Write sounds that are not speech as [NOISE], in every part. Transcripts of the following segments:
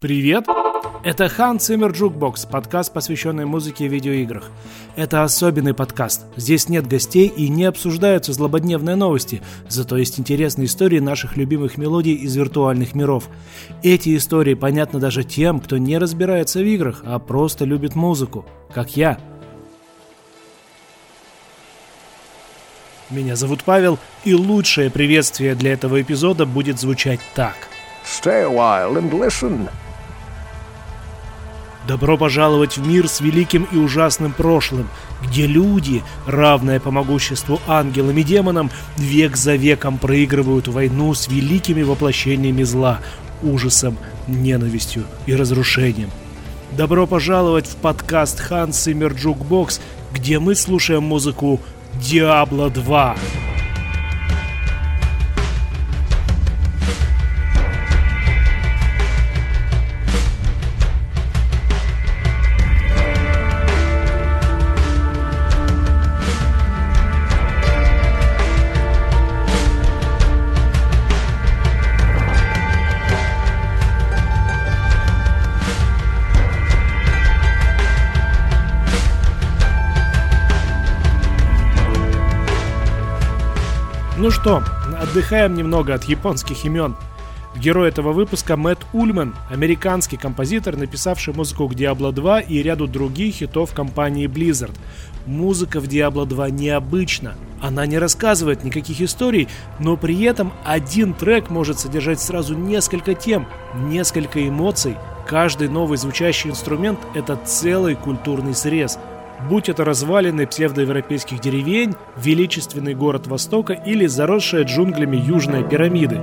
Привет! Это Hans Zimmer Jukebox, подкаст, посвященный музыке и видеоиграх. Это особенный подкаст. Здесь нет гостей и не обсуждаются злободневные новости, зато есть интересные истории наших любимых мелодий из виртуальных миров. Эти истории понятны даже тем, кто не разбирается в играх, а просто любит музыку, как я. Меня зовут Павел, и лучшее приветствие для этого эпизода будет звучать так. Stay a while and listen. Добро пожаловать в мир с великим и ужасным прошлым, где люди, равные по могуществу ангелам и демонам, век за веком проигрывают войну с великими воплощениями зла, ужасом, ненавистью и разрушением. Добро пожаловать в подкаст Hans Zimmer Jukebox, где мы слушаем музыку Diablo 2. Ну что, отдыхаем немного от японских имен. Герой этого выпуска Мэтт Ульман, американский композитор, написавший музыку к Diablo 2 и ряду других хитов компании Blizzard. Музыка в Diablo 2 необычна. Она не рассказывает никаких историй, но при этом один трек может содержать сразу несколько тем, несколько эмоций. Каждый новый звучащий инструмент — это целый культурный срез — будь это развалины псевдоевропейских деревень, величественный город Востока или заросшая джунглями Южная пирамиды.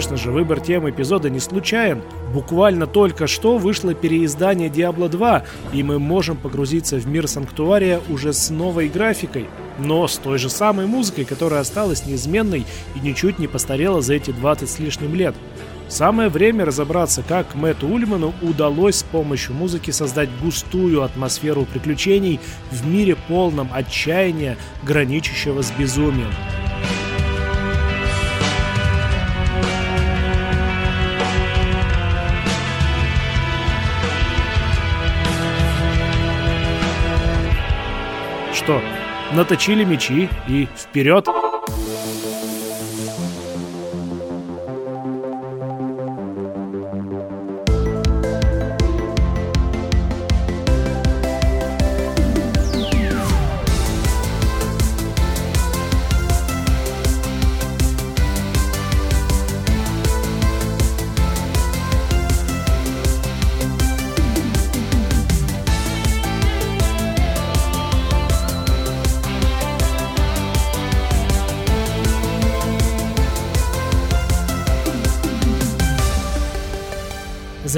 Конечно же, выбор темы эпизода не случайен. Буквально только что вышло переиздание Diablo 2, и мы можем погрузиться в мир Санктуария уже с новой графикой, но с той же самой музыкой, которая осталась неизменной и ничуть не постарела за эти 20 с лишним лет. Самое время разобраться, как Мэтту Ульману удалось с помощью музыки создать густую атмосферу приключений в мире полном отчаяния, граничащего с безумием. Что, наточили мечи и вперед!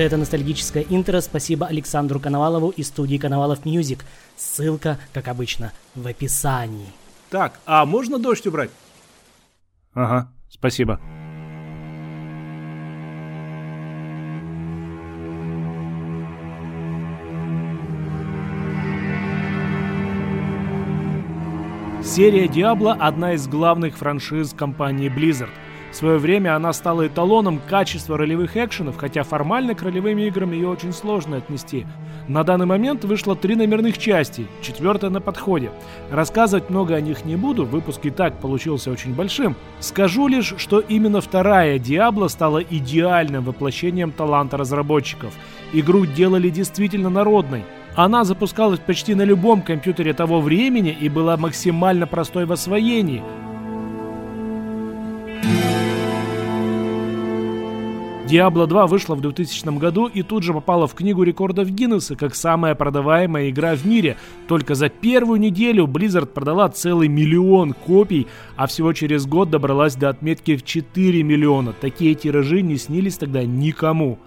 За это ностальгическое интро спасибо Александру Коновалову и студии Коновалов Music. Ссылка, как обычно, в описании. Так, а можно дождь убрать? Ага, спасибо. Серия Diablo – одна из главных франшиз компании Blizzard – в свое время она стала эталоном качества ролевых экшенов, хотя формально к ролевым играм ее очень сложно отнести. На данный момент вышло три номерных части, четвертая на подходе. Рассказывать много о них не буду, выпуск и так получился очень большим. Скажу лишь, что именно вторая Diablo стала идеальным воплощением таланта разработчиков. Игру делали действительно народной. Она запускалась почти на любом компьютере того времени и была максимально простой в освоении – Diablo 2 вышла в 2000 году и тут же попала в книгу рекордов Гиннесса как самая продаваемая игра в мире. Только за первую неделю Blizzard продала целый миллион копий, а всего через год добралась до отметки в 4 миллиона. Такие тиражи не снились тогда никому.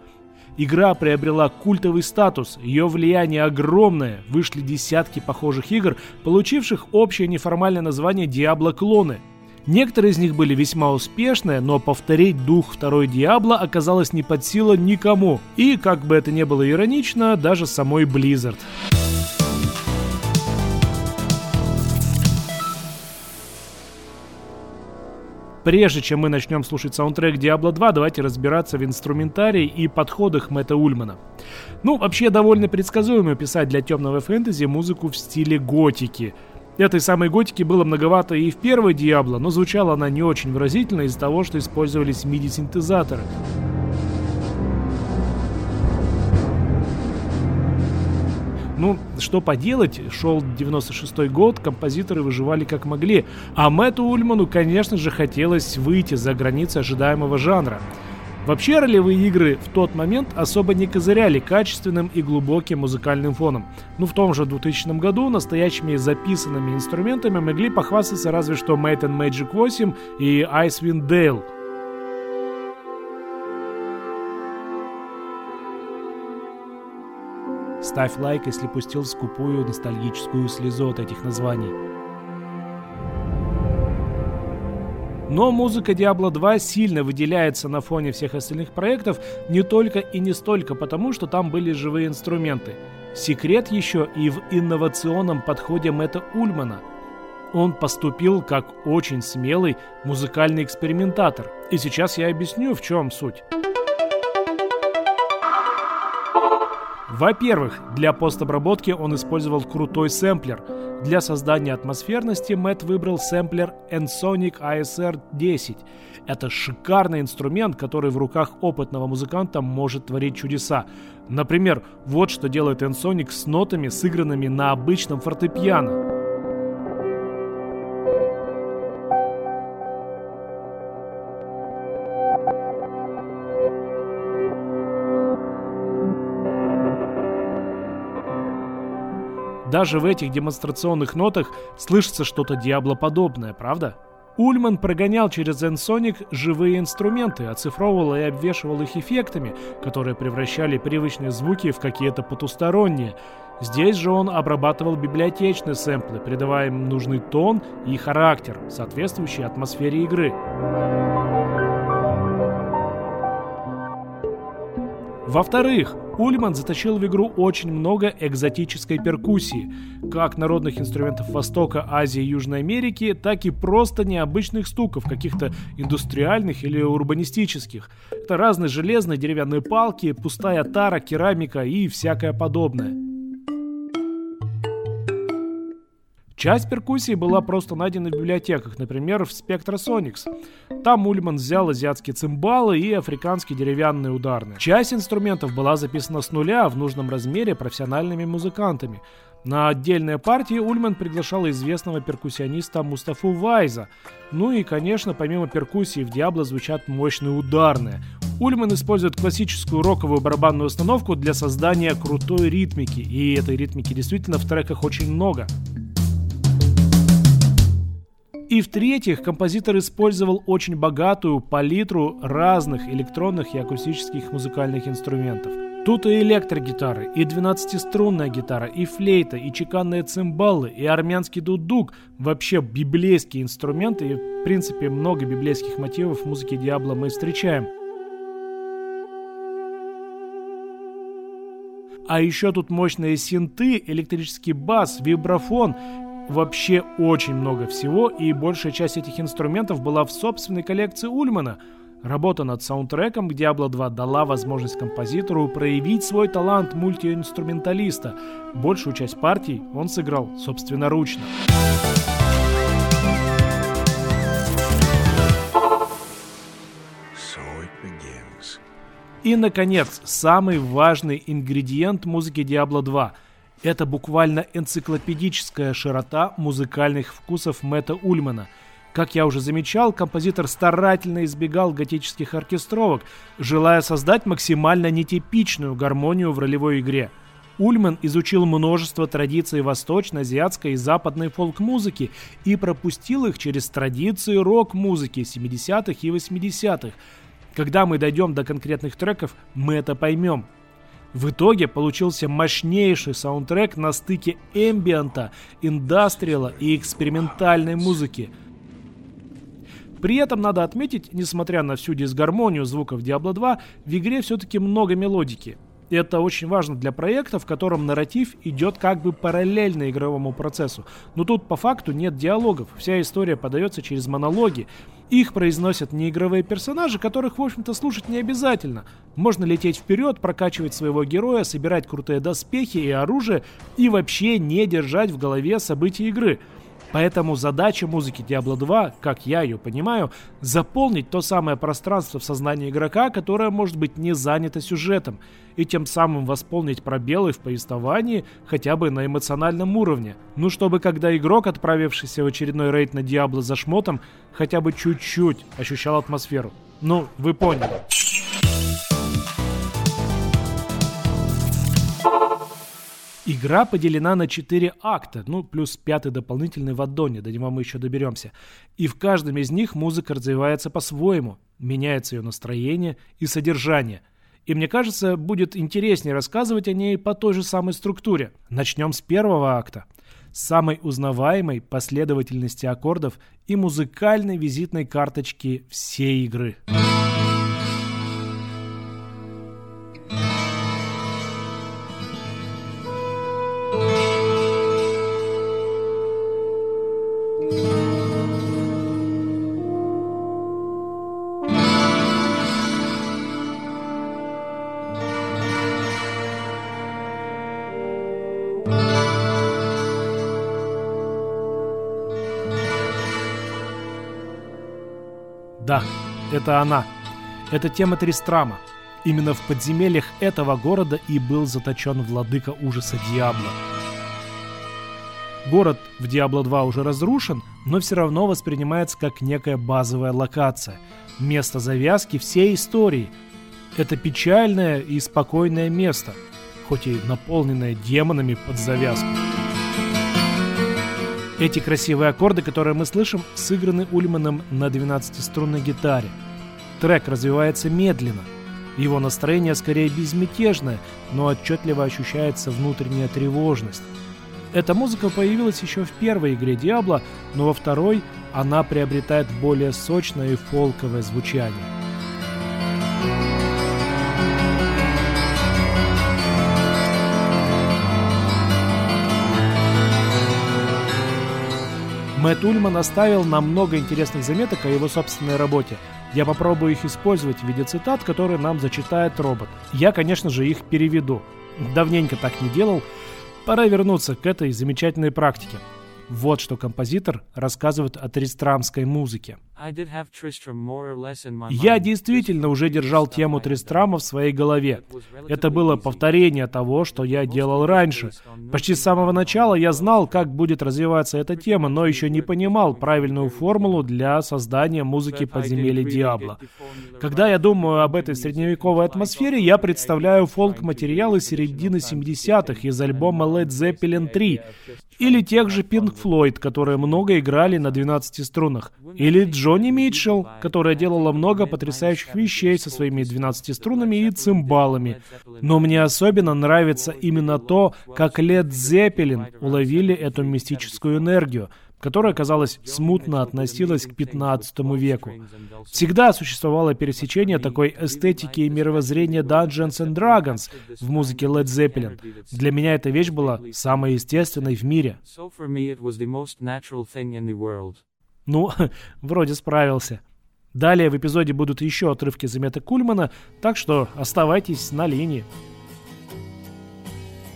Игра приобрела культовый статус, ее влияние огромное, вышли десятки похожих игр, получивших общее неформальное название Diablo клоны. Некоторые из них были весьма успешны, но повторить дух второй Диабло оказалось не под силу никому. И, как бы это ни было иронично, даже самой Blizzard. Прежде чем мы начнем слушать саундтрек Diablo 2, давайте разбираться в инструментарии и подходах Мэтта Ульмана. Ну, вообще довольно предсказуемо писать для темного фэнтези музыку в стиле готики. Этой самой готики было многовато и в первой Диабло, но звучала она не очень выразительно из-за того, что использовались MIDI-синтезаторы. Ну, что поделать, шел 96 год, композиторы выживали как могли, а Мэтту Ульману, конечно же, хотелось выйти за границы ожидаемого жанра. Вообще ролевые игры в тот момент особо не козыряли качественным и глубоким музыкальным фоном. Ну в том же 2000 году настоящими записанными инструментами могли похвастаться разве что Might and Magic 8 и Icewind Dale – Ставь лайк, если пустил скупую ностальгическую слезу от этих названий. Но музыка Diablo 2 сильно выделяется на фоне всех остальных проектов не только и не столько потому, что там были живые инструменты. Секрет еще и в инновационном подходе Мэтта Ульмана. Он поступил как очень смелый музыкальный экспериментатор. И сейчас я объясню, в чем суть. Во-первых, для постобработки он использовал крутой сэмплер. Для создания атмосферности Мэтт выбрал сэмплер Ensoniq ASR-10. Это шикарный инструмент, который в руках опытного музыканта может творить чудеса. Например, вот что делает Ensoniq с нотами, сыгранными на обычном фортепиано. Даже в этих демонстрационных нотах слышится что-то диаблоподобное, правда? Ульман прогонял через Ensonic живые инструменты, оцифровывал и обвешивал их эффектами, которые превращали привычные звуки в какие-то потусторонние. Здесь же он обрабатывал библиотечные сэмплы, придавая им нужный тон и характер, соответствующий атмосфере игры. Во-вторых, Ульман заточил в игру очень много экзотической перкуссии, как народных инструментов Востока, Азии и Южной Америки, так и просто необычных стуков, каких-то индустриальных или урбанистических. Это разные железные деревянные палки, пустая тара, керамика и всякое подобное. Часть перкуссии была просто найдена в библиотеках, например, в Spectrasonics. Там Ульман взял азиатские цимбалы и африканские деревянные ударные. Часть инструментов была записана с нуля в нужном размере профессиональными музыкантами. На отдельные партии Ульман приглашал известного перкуссиониста Мустафу Вайза. Ну и, конечно, помимо перкуссии в Диабло звучат мощные ударные. Ульман использует классическую роковую барабанную установку для создания крутой ритмики, и этой ритмики действительно в треках очень много. И в-третьих, композитор использовал очень богатую палитру разных электронных и акустических музыкальных инструментов. Тут и электрогитары, и 12-струнная гитара, и флейта, и чеканные цимбалы, и армянский дудук. Вообще библейские инструменты, и в принципе много библейских мотивов в музыке Диабло мы встречаем. А еще тут мощные синты, электрический бас, вибрафон вообще очень много всего, и большая часть этих инструментов была в собственной коллекции Ульмана. Работа над саундтреком Diablo 2 дала возможность композитору проявить свой талант мультиинструменталиста. Большую часть партий он сыграл собственноручно. И, наконец, самый важный ингредиент музыки Diablo 2 – это буквально энциклопедическая широта музыкальных вкусов Мэтта Ульмана. Как я уже замечал, композитор старательно избегал готических оркестровок, желая создать максимально нетипичную гармонию в ролевой игре. Ульман изучил множество традиций восточной, азиатской и западной фолк-музыки и пропустил их через традиции рок-музыки 70-х и 80-х, Когда мы дойдем до конкретных треков, мы это поймем. В итоге получился мощнейший саундтрек на стыке эмбиента, индастриала и экспериментальной музыки. При этом надо отметить, несмотря на всю дисгармонию звуков Diablo 2, в игре все-таки много мелодики. Это очень важно для проекта, в котором нарратив идет как бы параллельно игровому процессу. Но тут по факту нет диалогов, вся история подается через монологи. Их произносят неигровые персонажи, которых, в общем-то, слушать не обязательно. Можно лететь вперед, прокачивать своего героя, собирать крутые доспехи и оружие и вообще не держать в голове события игры – Поэтому задача музыки Diablo 2, как я ее понимаю, заполнить то самое пространство в сознании игрока, которое может быть не занято сюжетом, и тем самым восполнить пробелы в повествовании хотя бы на эмоциональном уровне. Ну, чтобы когда игрок, отправившийся в очередной рейд на Диабло за шмотом, хотя бы чуть-чуть ощущал атмосферу. Ну, вы поняли. Игра поделена на 4 акта, ну, плюс пятый дополнительный в аддоне, до него мы еще доберемся. И в каждом из них музыка развивается по-своему, меняется ее настроение и содержание. И мне кажется, будет интереснее рассказывать о ней по той же самой структуре. Начнем с первого акта. Самой узнаваемой последовательности аккордов и музыкальной визитной карточки всей игры. Да, это она. Это тема Тристрама. Именно в подземельях этого города и был заточен владыка ужаса Диабло. Город в Diablo 2 уже разрушен, но все равно воспринимается как некая базовая локация, место завязки всей истории. Это печальное и спокойное место, хоть и наполненное демонами под завязку. Эти красивые аккорды, которые мы слышим, сыграны Ульманом на 12-струнной гитаре. Трек развивается медленно. Его настроение скорее безмятежное, но отчетливо ощущается внутренняя тревожность. Эта музыка появилась еще в первой игре Diablo, но во второй она приобретает более сочное и фолковое звучание. Мэтт Ульман оставил нам много интересных заметок о его собственной работе. Я попробую их использовать в виде цитат, которые нам зачитает робот. Я, конечно же, их переведу. Давненько так не делал. Пора вернуться к этой замечательной практике. Вот что композитор рассказывает о тристрамской музыке. Я действительно уже держал тему Тристрама в своей голове. Это было повторение того, что я делал раньше. Почти с самого начала я знал, как будет развиваться эта тема, но еще не понимал правильную формулу для создания музыки подземелья Диабло. Когда я думаю об этой средневековой атмосфере, я представляю фолк-материалы середины 70-х из альбома Led Zeppelin 3, или тех же Pink Floyd, которые много играли на 12 струнах, или Джонни Митчелл, которая делала много потрясающих вещей со своими 12 струнами и цимбалами. Но мне особенно нравится именно то, как Лед Зеппелин уловили эту мистическую энергию, которая, казалось, смутно относилась к 15 веку. Всегда существовало пересечение такой эстетики и мировоззрения Dungeons and Dragons в музыке Led Zeppelin. Для меня эта вещь была самой естественной в мире. Ну, [LAUGHS] вроде справился. Далее в эпизоде будут еще отрывки заметок Кульмана, так что оставайтесь на линии.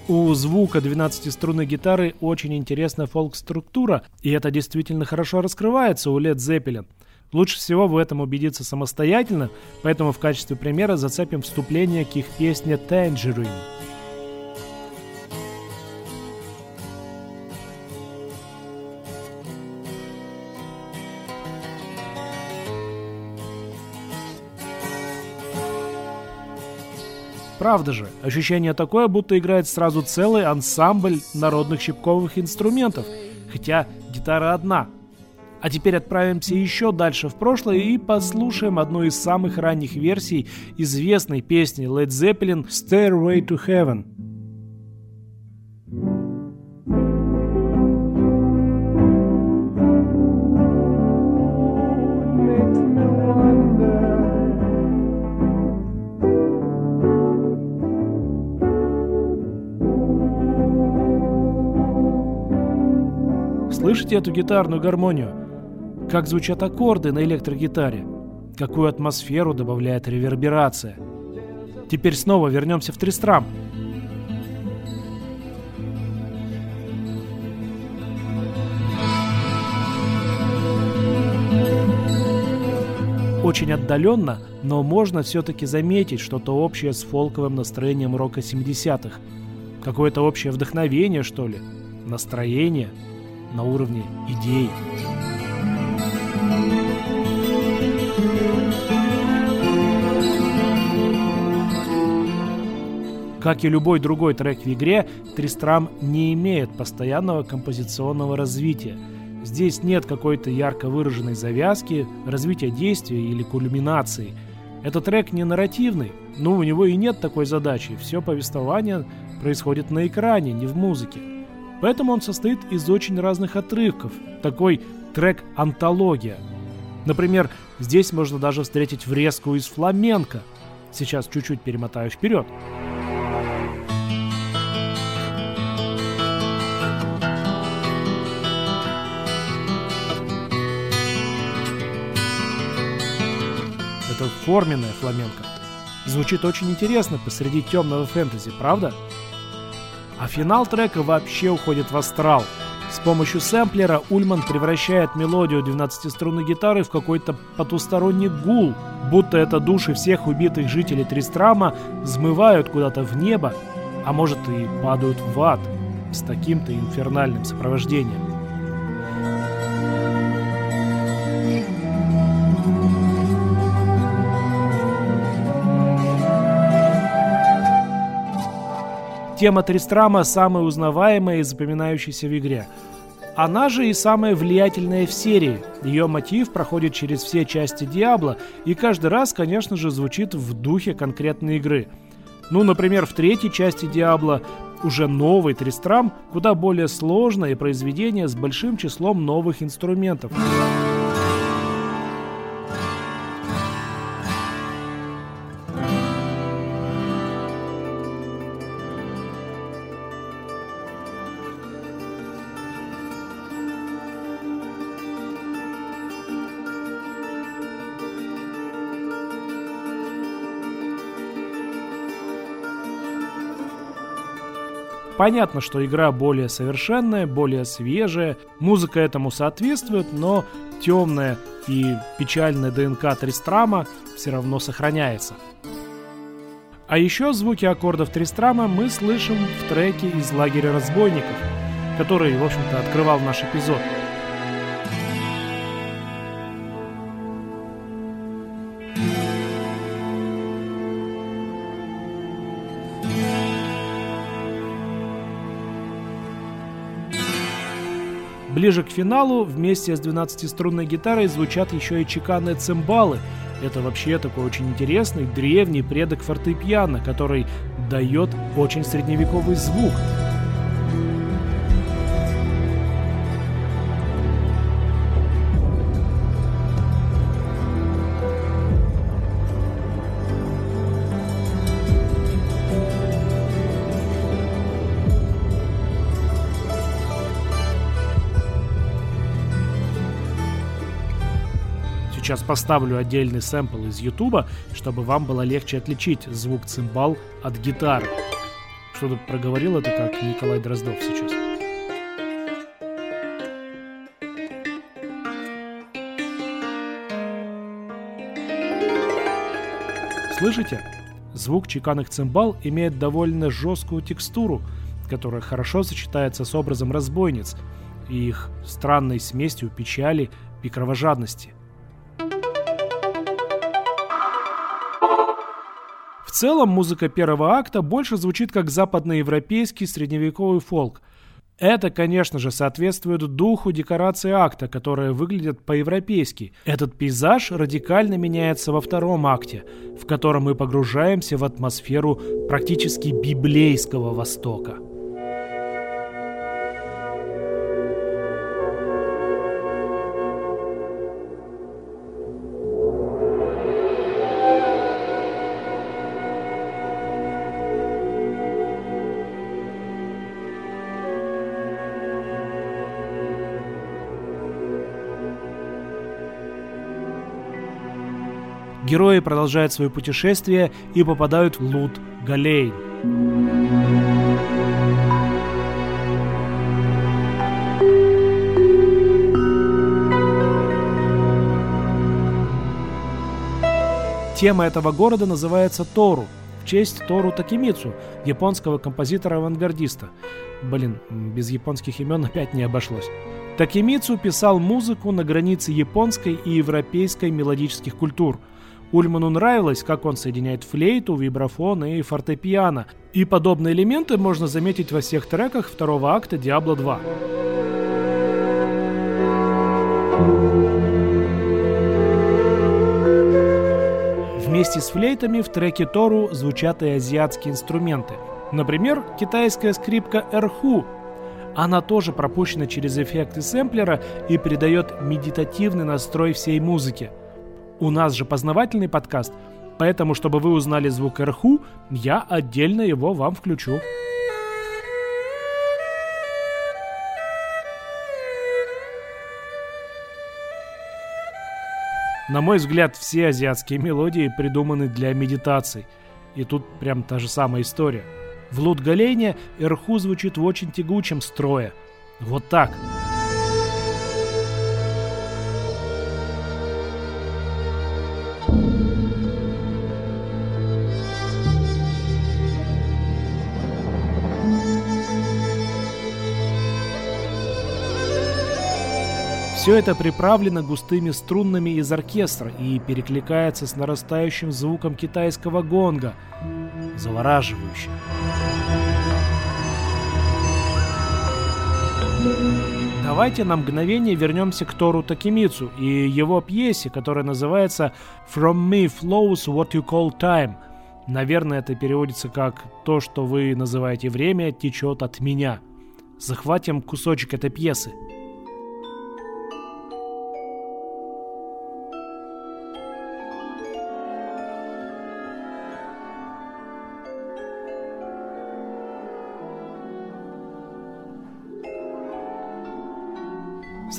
У звука 12-струнной гитары очень интересная фолк-структура, и это действительно хорошо раскрывается у Led Zeppelin. Лучше всего в этом убедиться самостоятельно, поэтому в качестве примера зацепим вступление к их песне «Tangerine». Правда же, ощущение такое, будто играет сразу целый ансамбль народных щипковых инструментов, хотя гитара одна. А теперь отправимся еще дальше в прошлое и послушаем одну из самых ранних версий известной песни Led Zeppelin «Stairway to Heaven». Слышите эту гитарную гармонию? Как звучат аккорды на электрогитаре? Какую атмосферу добавляет реверберация? Теперь снова вернемся в Тристрам. Очень отдаленно, но можно все-таки заметить что-то общее с фолковым настроением рока 70-х. Какое-то общее вдохновение, что ли? Настроение на уровне идей. Как и любой другой трек в игре, Тристрам не имеет постоянного композиционного развития. Здесь нет какой-то ярко выраженной завязки, развития действия или кульминации. Этот трек не нарративный, но у него и нет такой задачи. Все повествование происходит на экране, не в музыке. Поэтому он состоит из очень разных отрывков. Такой трек-антология. Например, здесь можно даже встретить врезку из фламенко. Сейчас чуть-чуть перемотаю вперед. это форменная фламенко. Звучит очень интересно посреди темного фэнтези, правда? А финал трека вообще уходит в астрал. С помощью сэмплера Ульман превращает мелодию 12-струнной гитары в какой-то потусторонний гул, будто это души всех убитых жителей Тристрама взмывают куда-то в небо, а может и падают в ад с таким-то инфернальным сопровождением. Тема Тристрама самая узнаваемая и запоминающаяся в игре. Она же и самая влиятельная в серии. Ее мотив проходит через все части Диабло и каждый раз, конечно же, звучит в духе конкретной игры. Ну, например, в третьей части Диабло уже новый Тристрам, куда более сложное произведение с большим числом новых инструментов. Понятно, что игра более совершенная, более свежая, музыка этому соответствует, но темная и печальная ДНК Тристрама все равно сохраняется. А еще звуки аккордов Тристрама мы слышим в треке из лагеря разбойников, который, в общем-то, открывал наш эпизод. Ближе к финалу вместе с 12-струнной гитарой звучат еще и чеканные цимбалы. Это вообще такой очень интересный древний предок фортепиано, который дает очень средневековый звук. Сейчас поставлю отдельный сэмпл из Ютуба, чтобы вам было легче отличить звук цимбал от гитары. Что-то проговорил это как Николай Дроздов сейчас. Слышите? Звук чеканных цимбал имеет довольно жесткую текстуру, которая хорошо сочетается с образом разбойниц и их странной смесью печали и кровожадности. Целом музыка первого акта больше звучит как западноевропейский средневековый фолк. Это, конечно же, соответствует духу декорации акта, которые выглядят по-европейски. Этот пейзаж радикально меняется во втором акте, в котором мы погружаемся в атмосферу практически библейского Востока. Герои продолжают свое путешествие и попадают в Лут Галейн. Тема этого города называется Тору, в честь Тору Такимицу, японского композитора-авангардиста. Блин, без японских имен опять не обошлось. Такимицу писал музыку на границе японской и европейской мелодических культур – Ульману нравилось, как он соединяет флейту, вибрафон и фортепиано. И подобные элементы можно заметить во всех треках второго акта Diablo 2. Вместе с флейтами в треке Тору звучат и азиатские инструменты. Например, китайская скрипка эрху. Она тоже пропущена через эффекты сэмплера и придает медитативный настрой всей музыке – у нас же познавательный подкаст, поэтому, чтобы вы узнали звук РХУ, я отдельно его вам включу. На мой взгляд, все азиатские мелодии придуманы для медитаций. И тут прям та же самая история. В Лут-Галене Эрху звучит в очень тягучем строе. Вот так. Так. Все это приправлено густыми струнами из оркестра и перекликается с нарастающим звуком китайского гонга. Завораживающе. Давайте на мгновение вернемся к Тору Такимицу и его пьесе, которая называется «From me flows what you call time». Наверное, это переводится как «То, что вы называете время, течет от меня». Захватим кусочек этой пьесы –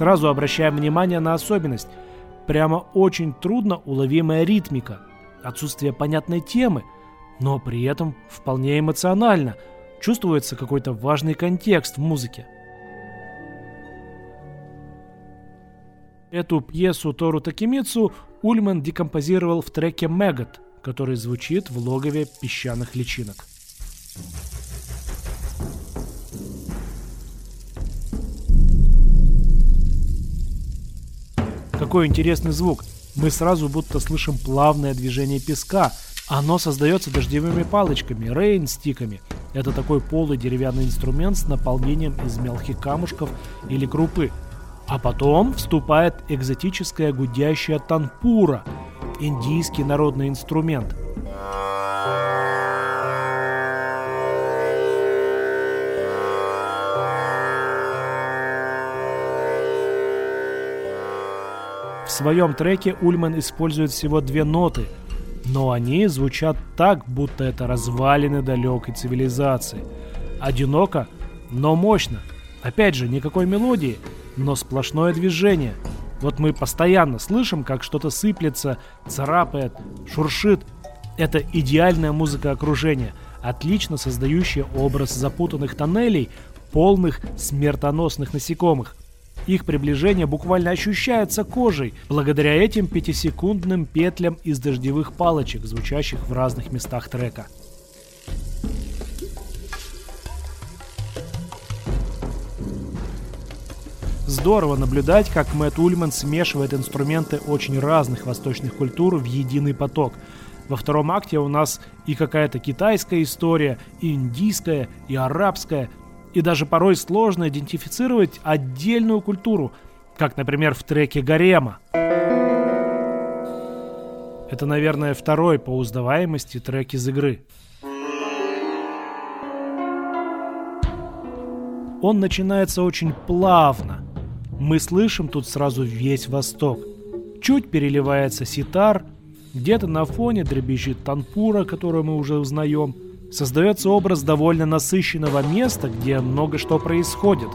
Сразу обращаем внимание на особенность. Прямо очень трудно уловимая ритмика, отсутствие понятной темы, но при этом вполне эмоционально. Чувствуется какой-то важный контекст в музыке. Эту пьесу Тору Такимицу Ульман декомпозировал в треке «Мегат», который звучит в логове песчаных личинок. Какой интересный звук. Мы сразу будто слышим плавное движение песка. Оно создается дождевыми палочками, рейн-стиками. Это такой полый деревянный инструмент с наполнением из мелких камушков или крупы. А потом вступает экзотическая гудящая танпура, индийский народный инструмент – своем треке Ульман использует всего две ноты, но они звучат так, будто это развалины далекой цивилизации. Одиноко, но мощно. Опять же, никакой мелодии, но сплошное движение. Вот мы постоянно слышим, как что-то сыплется, царапает, шуршит. Это идеальная музыка окружения, отлично создающая образ запутанных тоннелей, полных смертоносных насекомых. Их приближение буквально ощущается кожей, благодаря этим пятисекундным петлям из дождевых палочек, звучащих в разных местах трека. Здорово наблюдать, как Мэтт Ульман смешивает инструменты очень разных восточных культур в единый поток. Во втором акте у нас и какая-то китайская история, и индийская, и арабская, И даже порой сложно идентифицировать отдельную культуру, как, например, в треке «Гарема». Это, наверное, второй по узнаваемости трек из игры. Он начинается очень плавно. Мы слышим тут сразу весь Восток. Чуть переливается ситар, где-то на фоне дребезжит танпура, которую мы уже узнаем. Создается образ довольно насыщенного места, где много что происходит.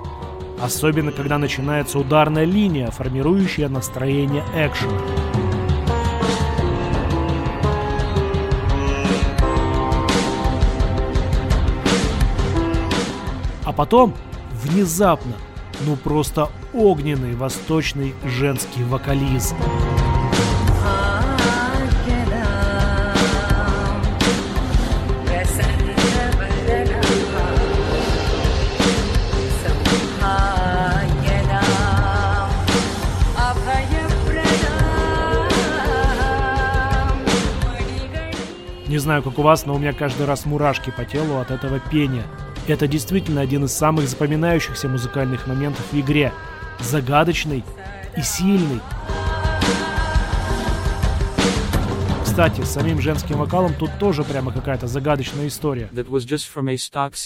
Особенно, когда начинается ударная линия, формирующая настроение экшена. А потом, внезапно, ну просто огненный восточный женский вокализм. Не знаю, как у вас, но у меня каждый раз мурашки по телу от этого пения. Это действительно один из самых запоминающихся музыкальных моментов в игре. Загадочный и сильный. Кстати, с самим женским вокалом тут тоже прямо какая-то загадочная история.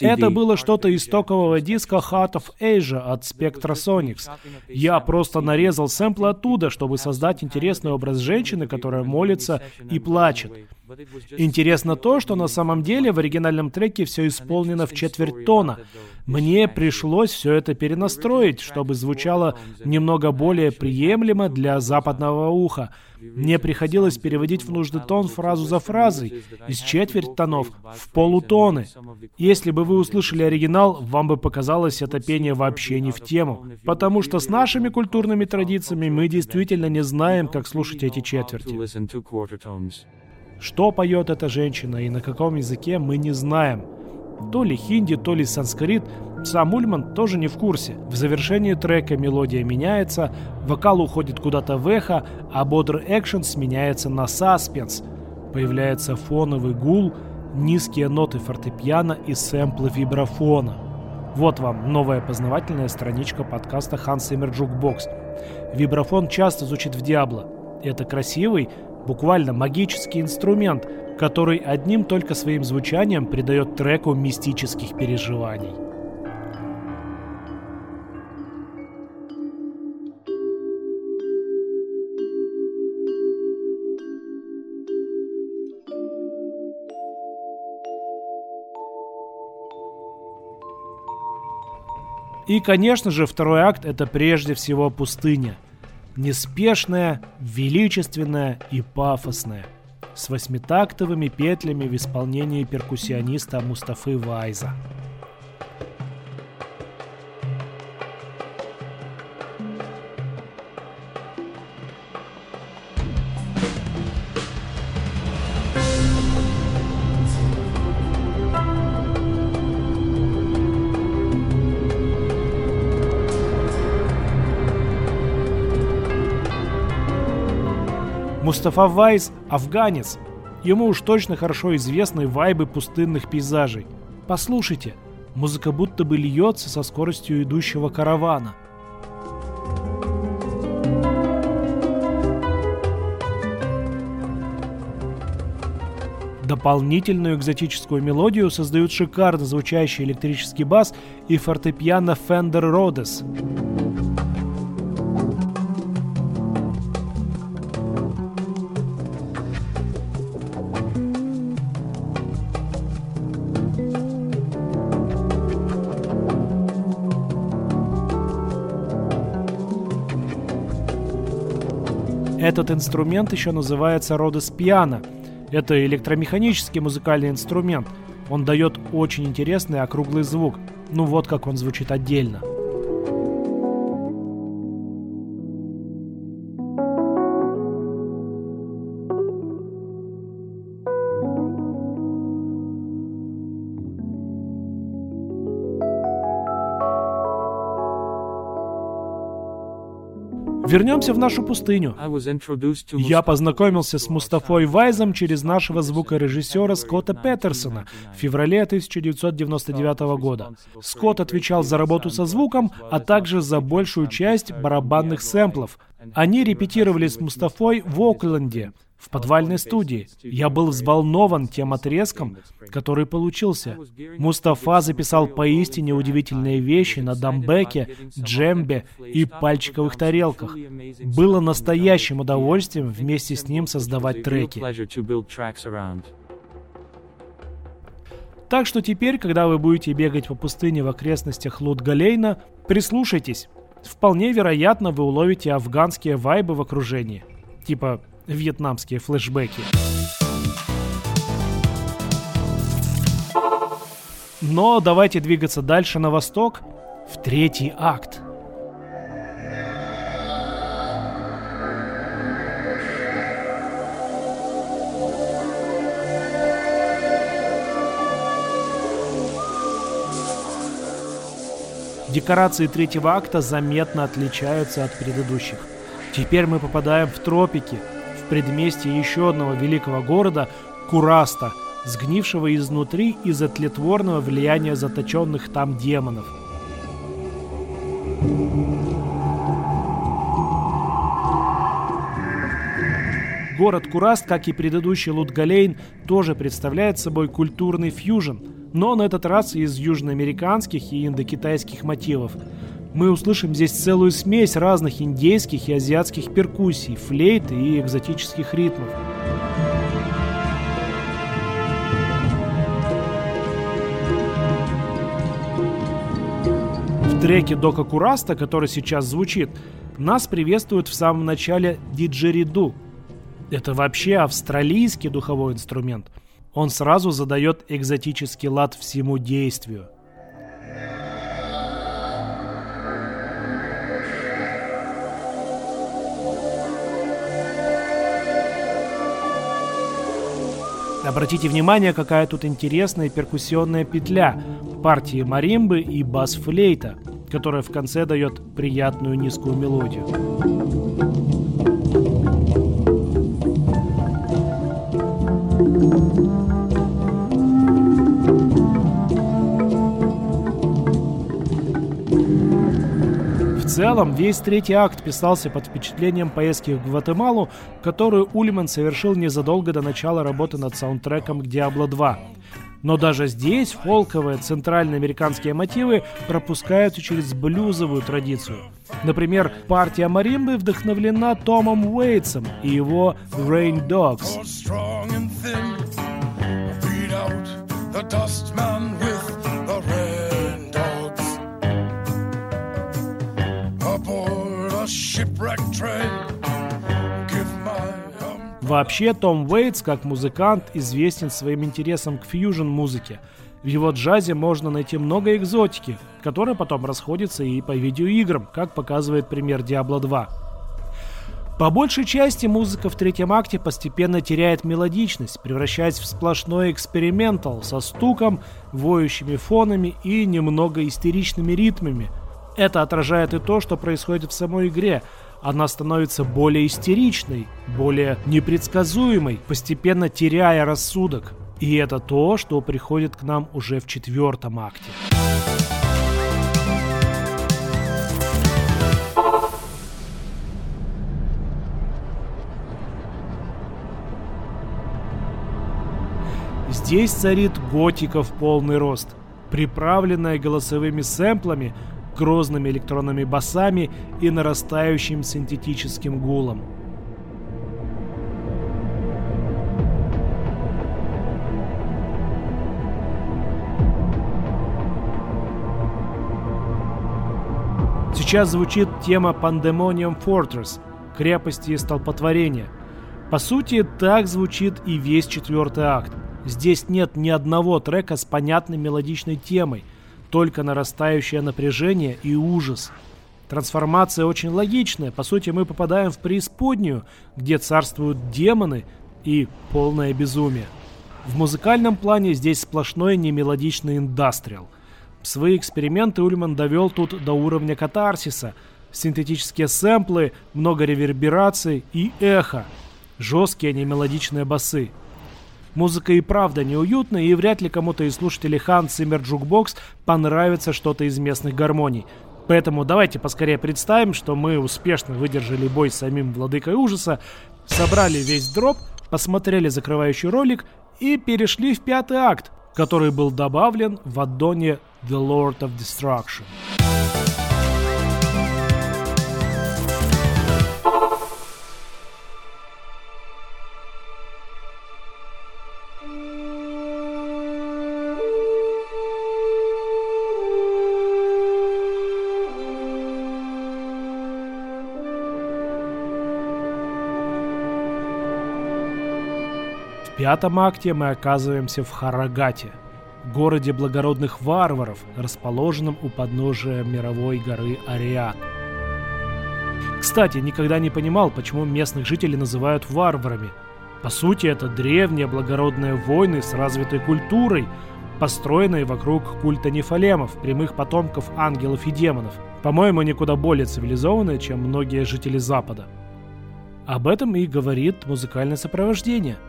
Это было что-то из стокового диска Heart of Asia от Spectrasonics. Я просто нарезал сэмплы оттуда, чтобы создать интересный образ женщины, которая молится и плачет. Интересно то, что на самом деле в оригинальном треке все исполнено в четверть тона. Мне пришлось все это перенастроить, чтобы звучало немного более приемлемо для западного уха. Мне приходилось переводить в нужный тон фразу за фразой, из четверть тонов в полутоны. Если бы вы услышали оригинал, вам бы показалось это пение вообще не в тему. Потому что с нашими культурными традициями мы действительно не знаем, как слушать эти четверти. Что поет эта женщина и на каком языке, мы не знаем. То ли хинди, то ли санскрит. Сам Ульман тоже не в курсе. В завершении трека мелодия меняется, вокал уходит куда-то в эхо, а бодрый экшен сменяется на саспенс. Появляется фоновый гул, низкие ноты фортепиано и сэмплы вибрафона. Вот вам новая познавательная страничка подкаста Hans Zimmer Jukebox. Вибрафон часто звучит в Диабло. Это красивый, буквально магический инструмент, который одним только своим звучанием придает треку мистических переживаний. И, конечно же, второй акт — это прежде всего пустыня — неспешная, величественная и пафосная, с восьмитактовыми петлями в исполнении перкуссиониста Мустафы Вайза. Мустафа Вайс – афганец. Ему уж точно хорошо известны вайбы пустынных пейзажей. Послушайте, музыка будто бы льется со скоростью идущего каравана. Дополнительную экзотическую мелодию создают шикарно звучащий электрический бас и фортепиано Fender Rhodes. Этот инструмент еще называется Piano. Это электромеханический музыкальный инструмент. Он дает очень интересный округлый звук. Ну вот как он звучит отдельно. Вернемся в нашу пустыню. Я познакомился с Мустафой Вайзом через нашего звукорежиссера Скотта Петерсона в феврале 1999 года. Скотт отвечал за работу со звуком, а также за большую часть барабанных сэмплов. Они репетировали с Мустафой в Окленде, в подвальной студии. Я был взволнован тем отрезком, который получился. Мустафа записал поистине удивительные вещи на дамбеке, джембе и пальчиковых тарелках. Было настоящим удовольствием вместе с ним создавать треки. Так что теперь, когда вы будете бегать по пустыне в окрестностях Лут-Галейна, прислушайтесь. Вполне вероятно, вы уловите афганские вайбы в окружении. Типа вьетнамские флешбеки. Но давайте двигаться дальше на восток, в третий акт. Декорации третьего акта заметно отличаются от предыдущих. Теперь мы попадаем в тропики, предместье еще одного великого города Кураста, сгнившего изнутри из-за тлетворного влияния заточенных там демонов. Город Кураст, как и предыдущий Лутгалейн, тоже представляет собой культурный фьюжн, но на этот раз из южноамериканских и индокитайских мотивов – мы услышим здесь целую смесь разных индейских и азиатских перкуссий, флейт и экзотических ритмов. В треке Дока Кураста, который сейчас звучит, нас приветствует в самом начале диджериду. Это вообще австралийский духовой инструмент. Он сразу задает экзотический лад всему действию – Обратите внимание, какая тут интересная перкуссионная петля партии маримбы и бас-флейта, которая в конце дает приятную низкую мелодию. Целом, весь третий акт писался под впечатлением поездки в Гватемалу, которую Ульман совершил незадолго до начала работы над саундтреком к Diablo 2. Но даже здесь фолковые центральноамериканские мотивы пропускаются через блюзовую традицию. Например, партия маримбы вдохновлена Томом Уэйтсом и его Rain Dogs. Вообще, Том Уэйтс, как музыкант, известен своим интересом к фьюжн-музыке. В его джазе можно найти много экзотики, которая потом расходится и по видеоиграм, как показывает пример Diablo 2. По большей части музыка в третьем акте постепенно теряет мелодичность, превращаясь в сплошной экспериментал со стуком, воющими фонами и немного истеричными ритмами. Это отражает и то, что происходит в самой игре – она становится более истеричной, более непредсказуемой, постепенно теряя рассудок. И это то, что приходит к нам уже в четвертом акте. Здесь царит готика в полный рост, приправленная голосовыми сэмплами, грозными электронными басами и нарастающим синтетическим гулом. Сейчас звучит тема Pandemonium Fortress – крепости и столпотворения. По сути, так звучит и весь четвертый акт. Здесь нет ни одного трека с понятной мелодичной темой – только нарастающее напряжение и ужас. Трансформация очень логичная. По сути, мы попадаем в преисподнюю, где царствуют демоны и полное безумие. В музыкальном плане здесь сплошной немелодичный индастриал. Свои эксперименты Ульман довел тут до уровня катарсиса, синтетические сэмплы, много ревербераций и эхо, жесткие немелодичные басы. Музыка и правда неуютная, и вряд ли кому-то из слушателей Hans Zimmer Jukebox понравится что-то из местных гармоний. Поэтому давайте поскорее представим, что мы успешно выдержали бой с самим Владыкой Ужаса, собрали весь дроп, посмотрели закрывающий ролик и перешли в пятый акт, который был добавлен в аддоне The Lord of Destruction. Пятом акте мы оказываемся в Харагате, городе благородных варваров, расположенном у подножия мировой горы Ариат. Кстати, никогда не понимал, почему местных жителей называют варварами. По сути, это древние благородные войны с развитой культурой, построенные вокруг культа нефалемов, прямых потомков ангелов и демонов. По-моему, они куда более цивилизованные, чем многие жители Запада. Об этом и говорит музыкальное сопровождение –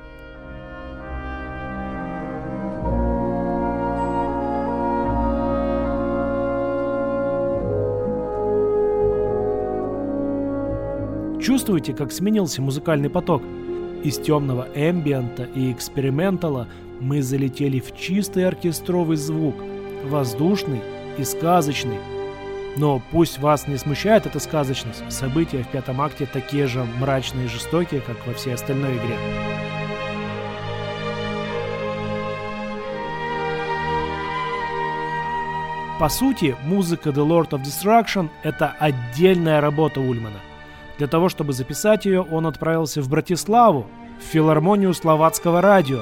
Чувствуете, как сменился музыкальный поток? Из темного эмбиента и экспериментала мы залетели в чистый оркестровый звук, воздушный и сказочный. Но пусть вас не смущает эта сказочность, события в пятом акте такие же мрачные и жестокие, как во всей остальной игре. По сути, музыка The Lord of Destruction — это отдельная работа Ульмана. Для того, чтобы записать ее, он отправился в Братиславу, в филармонию словацкого радио,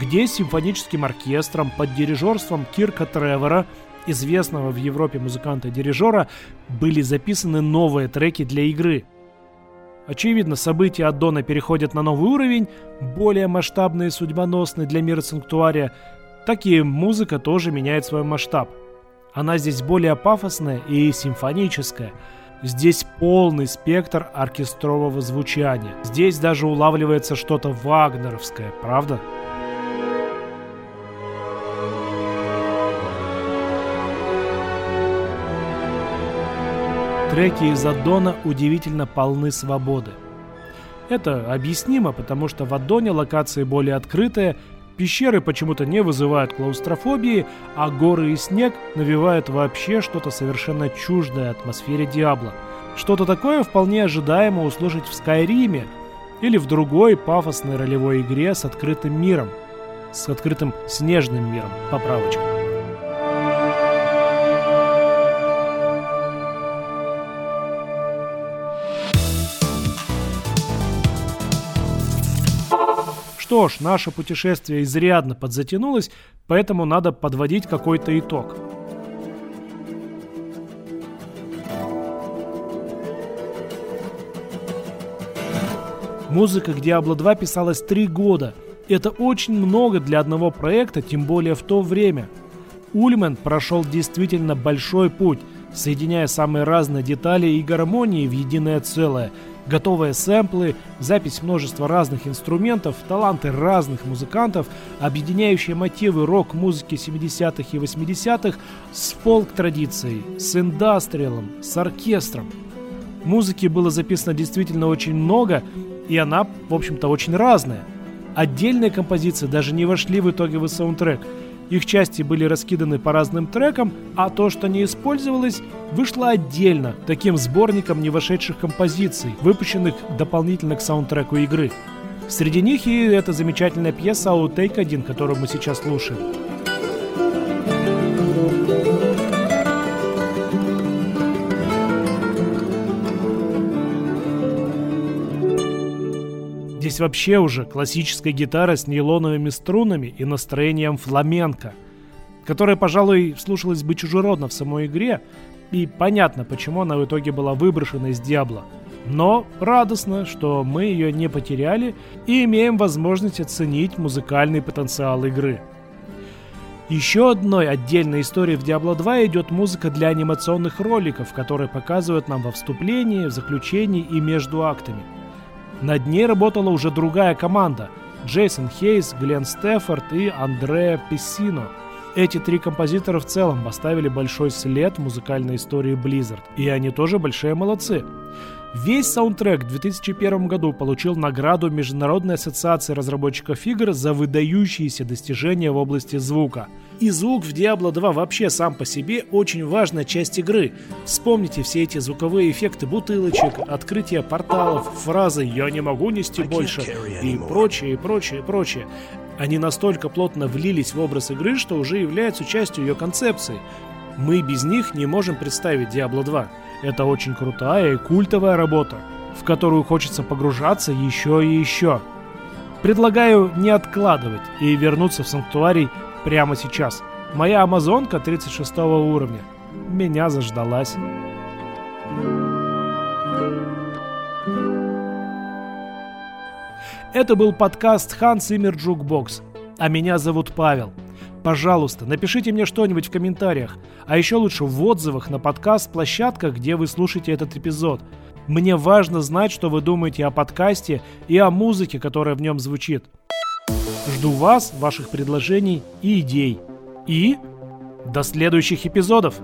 где с симфоническим оркестром под дирижерством Кирка Тревора, известного в Европе музыканта-дирижера, были записаны новые треки для игры. Очевидно, события от переходят на новый уровень, более масштабный и судьбоносный для мира санктуария, так и музыка тоже меняет свой масштаб. Она здесь более пафосная и симфоническая – Здесь полный спектр оркестрового звучания. Здесь даже улавливается что-то вагнеровское, правда? Треки из Аддона удивительно полны свободы. Это объяснимо, потому что в Аддоне локации более открытые Пещеры почему-то не вызывают клаустрофобии, а горы и снег навевают вообще что-то совершенно чуждое атмосфере Диабло. Что-то такое вполне ожидаемо услышать в Скайриме или в другой пафосной ролевой игре с открытым миром. С открытым снежным миром, поправочка. Что ж, наше путешествие изрядно подзатянулось, поэтому надо подводить какой-то итог. Музыка к Diablo 2 писалась три года. Это очень много для одного проекта, тем более в то время. Ульман прошел действительно большой путь, соединяя самые разные детали и гармонии в единое целое – готовые сэмплы, запись множества разных инструментов, таланты разных музыкантов, объединяющие мотивы рок-музыки 70-х и 80-х с фолк-традицией, с индастриалом, с оркестром. Музыки было записано действительно очень много, и она, в общем-то, очень разная. Отдельные композиции даже не вошли в итоге в саундтрек – их части были раскиданы по разным трекам, а то, что не использовалось, вышло отдельно, таким сборником не вошедших композиций, выпущенных дополнительно к саундтреку игры. Среди них и эта замечательная пьеса Outtake 1, которую мы сейчас слушаем. Здесь вообще уже классическая гитара с нейлоновыми струнами и настроением фламенко, которая, пожалуй, слушалась бы чужеродно в самой игре, и понятно, почему она в итоге была выброшена из Диабло. Но радостно, что мы ее не потеряли и имеем возможность оценить музыкальный потенциал игры. Еще одной отдельной историей в Diablo 2 идет музыка для анимационных роликов, которые показывают нам во вступлении, в заключении и между актами. Над ней работала уже другая команда – Джейсон Хейс, Глен Стефорд и Андреа Пессино. Эти три композитора в целом поставили большой след в музыкальной истории Blizzard, и они тоже большие молодцы. Весь саундтрек в 2001 году получил награду Международной ассоциации разработчиков игр за выдающиеся достижения в области звука. И звук в Diablo 2 вообще сам по себе очень важная часть игры. Вспомните все эти звуковые эффекты бутылочек, открытие порталов, фразы «я не могу нести больше» и прочее, и прочее, и прочее. Они настолько плотно влились в образ игры, что уже являются частью ее концепции. Мы без них не можем представить Diablo 2. Это очень крутая и культовая работа, в которую хочется погружаться еще и еще. Предлагаю не откладывать и вернуться в санктуарий прямо сейчас. Моя амазонка 36 уровня. Меня заждалась. Это был подкаст Hans Zimmer Jukebox, а меня зовут Павел. Пожалуйста, напишите мне что-нибудь в комментариях, а еще лучше в отзывах на подкаст-площадках, где вы слушаете этот эпизод. Мне важно знать, что вы думаете о подкасте и о музыке, которая в нем звучит. Жду вас, ваших предложений и идей. И до следующих эпизодов!